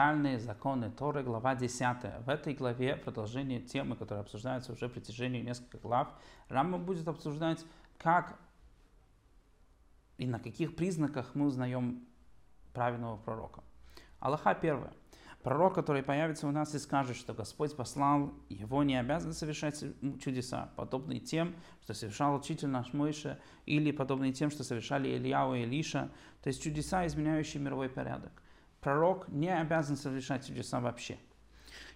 фундаментальные законы Торы, глава 10. В этой главе продолжение темы, которая обсуждается уже в протяжении нескольких глав, Рамма будет обсуждать, как и на каких признаках мы узнаем правильного пророка. Аллаха первое. Пророк, который появится у нас и скажет, что Господь послал, его не обязан совершать чудеса, подобные тем, что совершал учитель наш Мойша, или подобные тем, что совершали Ильяу и Илиша, то есть чудеса, изменяющие мировой порядок. Пророк не обязан совершать чудеса вообще.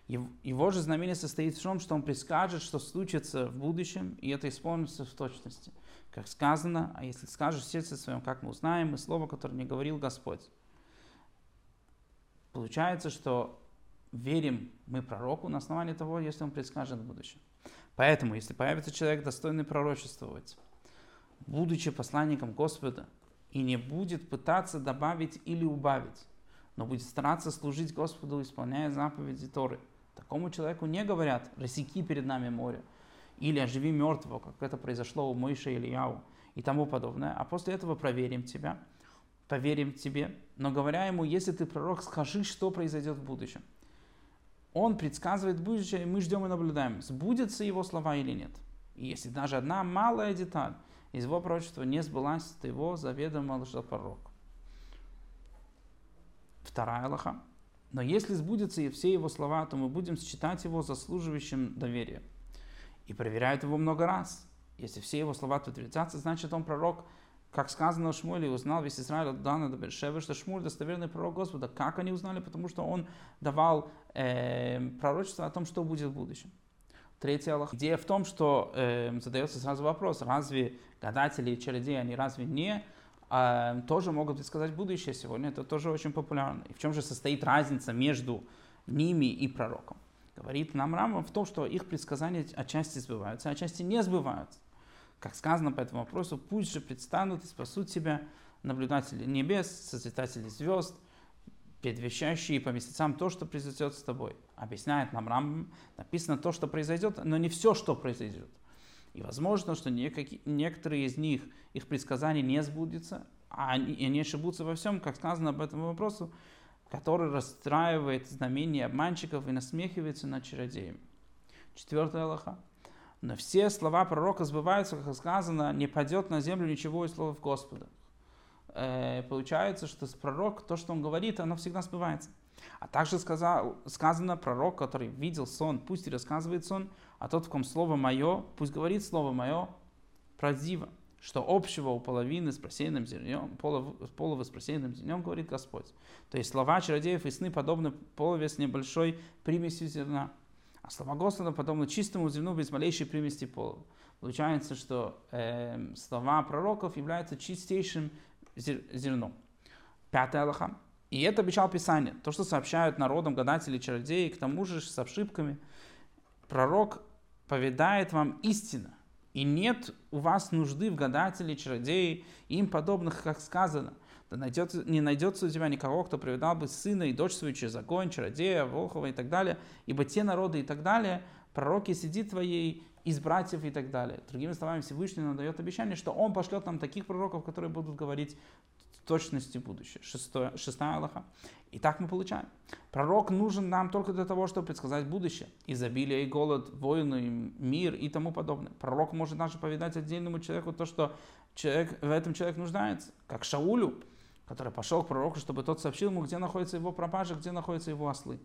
Его же знамение состоит в том, что он предскажет, что случится в будущем, и это исполнится в точности. Как сказано, а если скажешь в сердце своем, как мы узнаем, и слово, которое не говорил Господь. Получается, что верим мы пророку на основании того, если он предскажет в будущем. Поэтому, если появится человек, достойный пророчествовать, будучи посланником Господа, и не будет пытаться добавить или убавить, но будет стараться служить Господу, исполняя заповеди Торы. Такому человеку не говорят «рассеки перед нами море» или «оживи мертвого», как это произошло у Моиша или Яу и тому подобное. А после этого проверим тебя – поверим тебе, но говоря ему, если ты пророк, скажи, что произойдет в будущем. Он предсказывает будущее, и мы ждем и наблюдаем, сбудется его слова или нет. И если даже одна малая деталь из его пророчества не сбылась, то его заведомо что пророк. Вторая Аллаха. Но если сбудется и все его слова, то мы будем считать его заслуживающим доверия. И проверяют его много раз. Если все его слова подтвердятся, значит он пророк, как сказано в Шмуле, узнал весь Израиль от Дана до Бершевы, что Шмуль достоверный пророк Господа. Как они узнали? Потому что он давал э, пророчество о том, что будет в будущем. Третий Аллах. Идея в том, что э, задается сразу вопрос, разве гадатели и чародеи, они разве не тоже могут предсказать будущее сегодня? Это тоже очень популярно. И в чем же состоит разница между ними и пророком? Говорит нам Рама в том, что их предсказания отчасти сбываются, а отчасти не сбываются. Как сказано по этому вопросу, пусть же предстанут и спасут себя наблюдатели небес, созидатели звезд, предвещающие по месяцам то, что произойдет с тобой. Объясняет нам Рамбам, написано то, что произойдет, но не все, что произойдет. И возможно, что некоторые из них, их предсказания не сбудутся, а они, они ошибутся во всем, как сказано об этом вопросу, который расстраивает знамения обманщиков и насмехивается над чародеями. Четвертая Аллаха. Но все слова пророка сбываются, как сказано, не падет на землю ничего из слов Господа. Э, получается, что пророк, то, что он говорит, оно всегда сбывается. А также сказал, сказано пророк, который видел сон, пусть и рассказывает сон, а тот, в ком слово мое, пусть говорит слово мое правдиво. Что общего у половины с просеянным зернем, полова с просеянным зернем, говорит Господь. То есть слова чародеев и сны подобны полове с небольшой примесью зерна. А слова Господа подобно чистому зерну без малейшей примеси пола. Получается, что э, слова пророков являются чистейшим зер, зерном. Пятая Аллаха. И это обещал Писание. То, что сообщают народам гадатели, чародеи, к тому же с ошибками. Пророк поведает вам истину. И нет у вас нужды в гадателе, чародеи, им подобных, как сказано да найдется, не найдется у тебя никого, кто приведал бы сына и дочь свою через огонь, чародея, волхова и так далее, ибо те народы и так далее, пророки сидит твоей из братьев и так далее. Другими словами, Всевышний нам дает обещание, что Он пошлет нам таких пророков, которые будут говорить точности будущее. Шестое, шестая Аллаха. И так мы получаем. Пророк нужен нам только для того, чтобы предсказать будущее. Изобилие и голод, войны, мир и тому подобное. Пророк может даже повидать отдельному человеку то, что человек, в этом человек нуждается. Как Шаулю, который пошел к пророку, чтобы тот сообщил ему, где находится его пропажа, где находятся его ослы.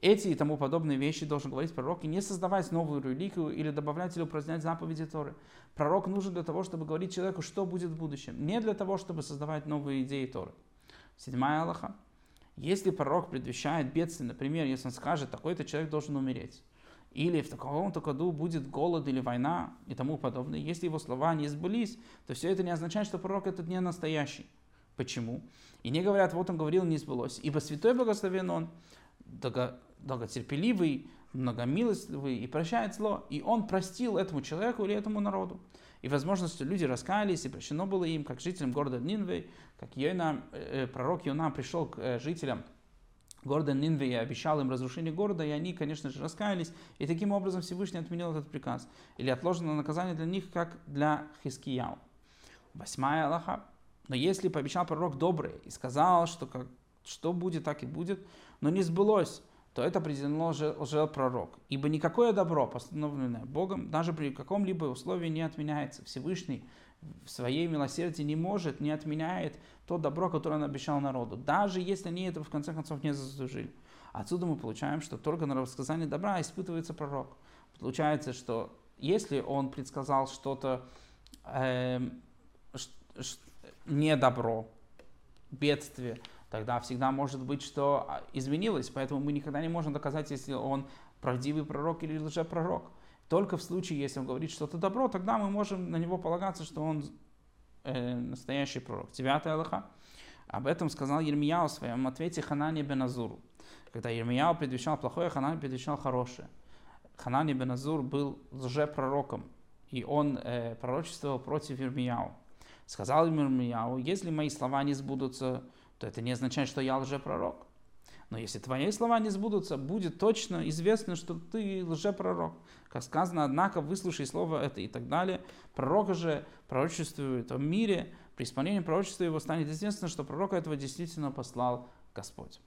Эти и тому подобные вещи должен говорить пророк и не создавать новую религию или добавлять или упразднять заповеди Торы. Пророк нужен для того, чтобы говорить человеку, что будет в будущем, не для того, чтобы создавать новые идеи Торы. Седьмая Аллаха. Если пророк предвещает бедствие, например, если он скажет, такой-то человек должен умереть, или в таком-то году будет голод или война и тому подобное, если его слова не сбылись, то все это не означает, что пророк этот не настоящий. Почему? И не говорят, вот он говорил, не сбылось. Ибо святой благословен он, долготерпеливый, многомилостливый и прощает зло. И он простил этому человеку или этому народу. И возможно, что люди раскаялись, и прощено было им, как жителям города Нинвей, как Йона, э, пророк Йона пришел к э, жителям города Нинве и обещал им разрушение города, и они, конечно же, раскаялись, и таким образом Всевышний отменил этот приказ. Или отложено наказание для них, как для Хискияу. Восьмая Аллаха. Но если пообещал пророк доброе и сказал, что как, что будет, так и будет, но не сбылось, то это определено лжепророк. Ибо никакое добро, постановленное Богом, даже при каком-либо условии не отменяется. Всевышний в своей милосердии не может, не отменяет то добро, которое он обещал народу, даже если они это в конце концов не заслужили. Отсюда мы получаем, что только на рассказание добра испытывается пророк. Получается, что если он предсказал что-то э, не добро, бедствие, тогда всегда может быть, что а, изменилось. Поэтому мы никогда не можем доказать, если он правдивый пророк или лжепророк. Только в случае, если он говорит что-то добро, тогда мы можем на него полагаться, что он э, настоящий пророк. Девятая Аллаха. Об этом сказал Ермияу в своем ответе Ханане Беназуру. Когда Ермияу предвещал плохое, Ханане предвещал хорошее. Ханани Беназур был лжепророком, и он э, пророчествовал против Ермияу. Сказал ему Ермияу, если мои слова не сбудутся, то это не означает, что я лжепророк. Но если твои слова не сбудутся, будет точно известно, что ты лжепророк. Как сказано, однако, выслушай слово это и так далее. Пророк же пророчествует о мире, при исполнении пророчества его станет известно, что пророка этого действительно послал Господь.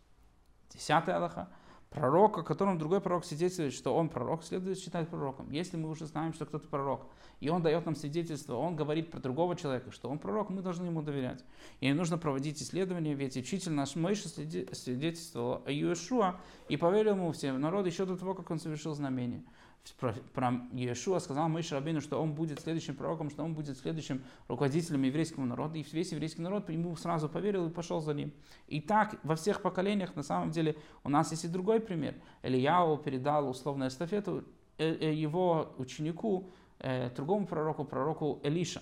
Десятая Аллаха. Пророк, о котором другой пророк свидетельствует, что он пророк, следует считать пророком. Если мы уже знаем, что кто-то пророк, и он дает нам свидетельство, он говорит про другого человека, что он пророк, мы должны ему доверять. И нужно проводить исследования, ведь учитель наш Мойша свидетельствовал о Иешуа и поверил ему всем народ еще до того, как он совершил знамение про, про Иешуа сказал Мойша Рабину, что он будет следующим пророком, что он будет следующим руководителем еврейского народа. И весь еврейский народ ему сразу поверил и пошел за ним. И так во всех поколениях, на самом деле, у нас есть и другой пример. Ильяу передал условную эстафету э, э, его ученику, э, другому пророку, пророку Элиша.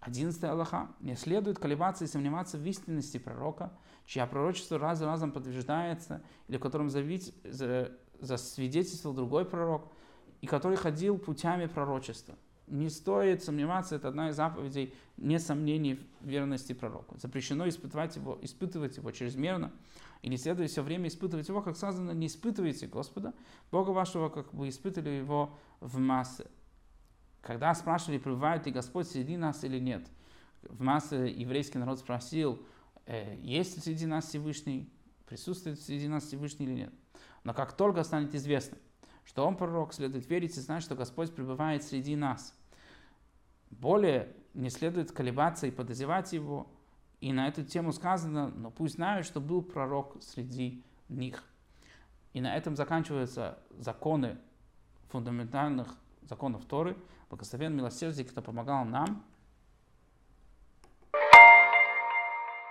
Одиннадцатый Аллаха. Не следует колебаться и сомневаться в истинности пророка, чья пророчество раз за разом подтверждается, или в котором завить, засвидетельствовал другой пророк, и который ходил путями пророчества. Не стоит сомневаться, это одна из заповедей, нет сомнений в верности пророку. Запрещено испытывать его, испытывать его чрезмерно, и не следует все время испытывать его, как сказано, не испытывайте Господа, Бога вашего, как бы испытывали его в массы. Когда спрашивали, пребывает ли Господь среди нас или нет, в массы еврейский народ спросил, «Э, есть ли среди нас Всевышний, присутствует среди нас Всевышний или нет. Но как только станет известно, что он пророк, следует верить и знать, что Господь пребывает среди нас. Более не следует колебаться и подозревать его. И на эту тему сказано, но пусть знают, что был пророк среди них. И на этом заканчиваются законы фундаментальных законов Торы. Благословен милосердие, кто помогал нам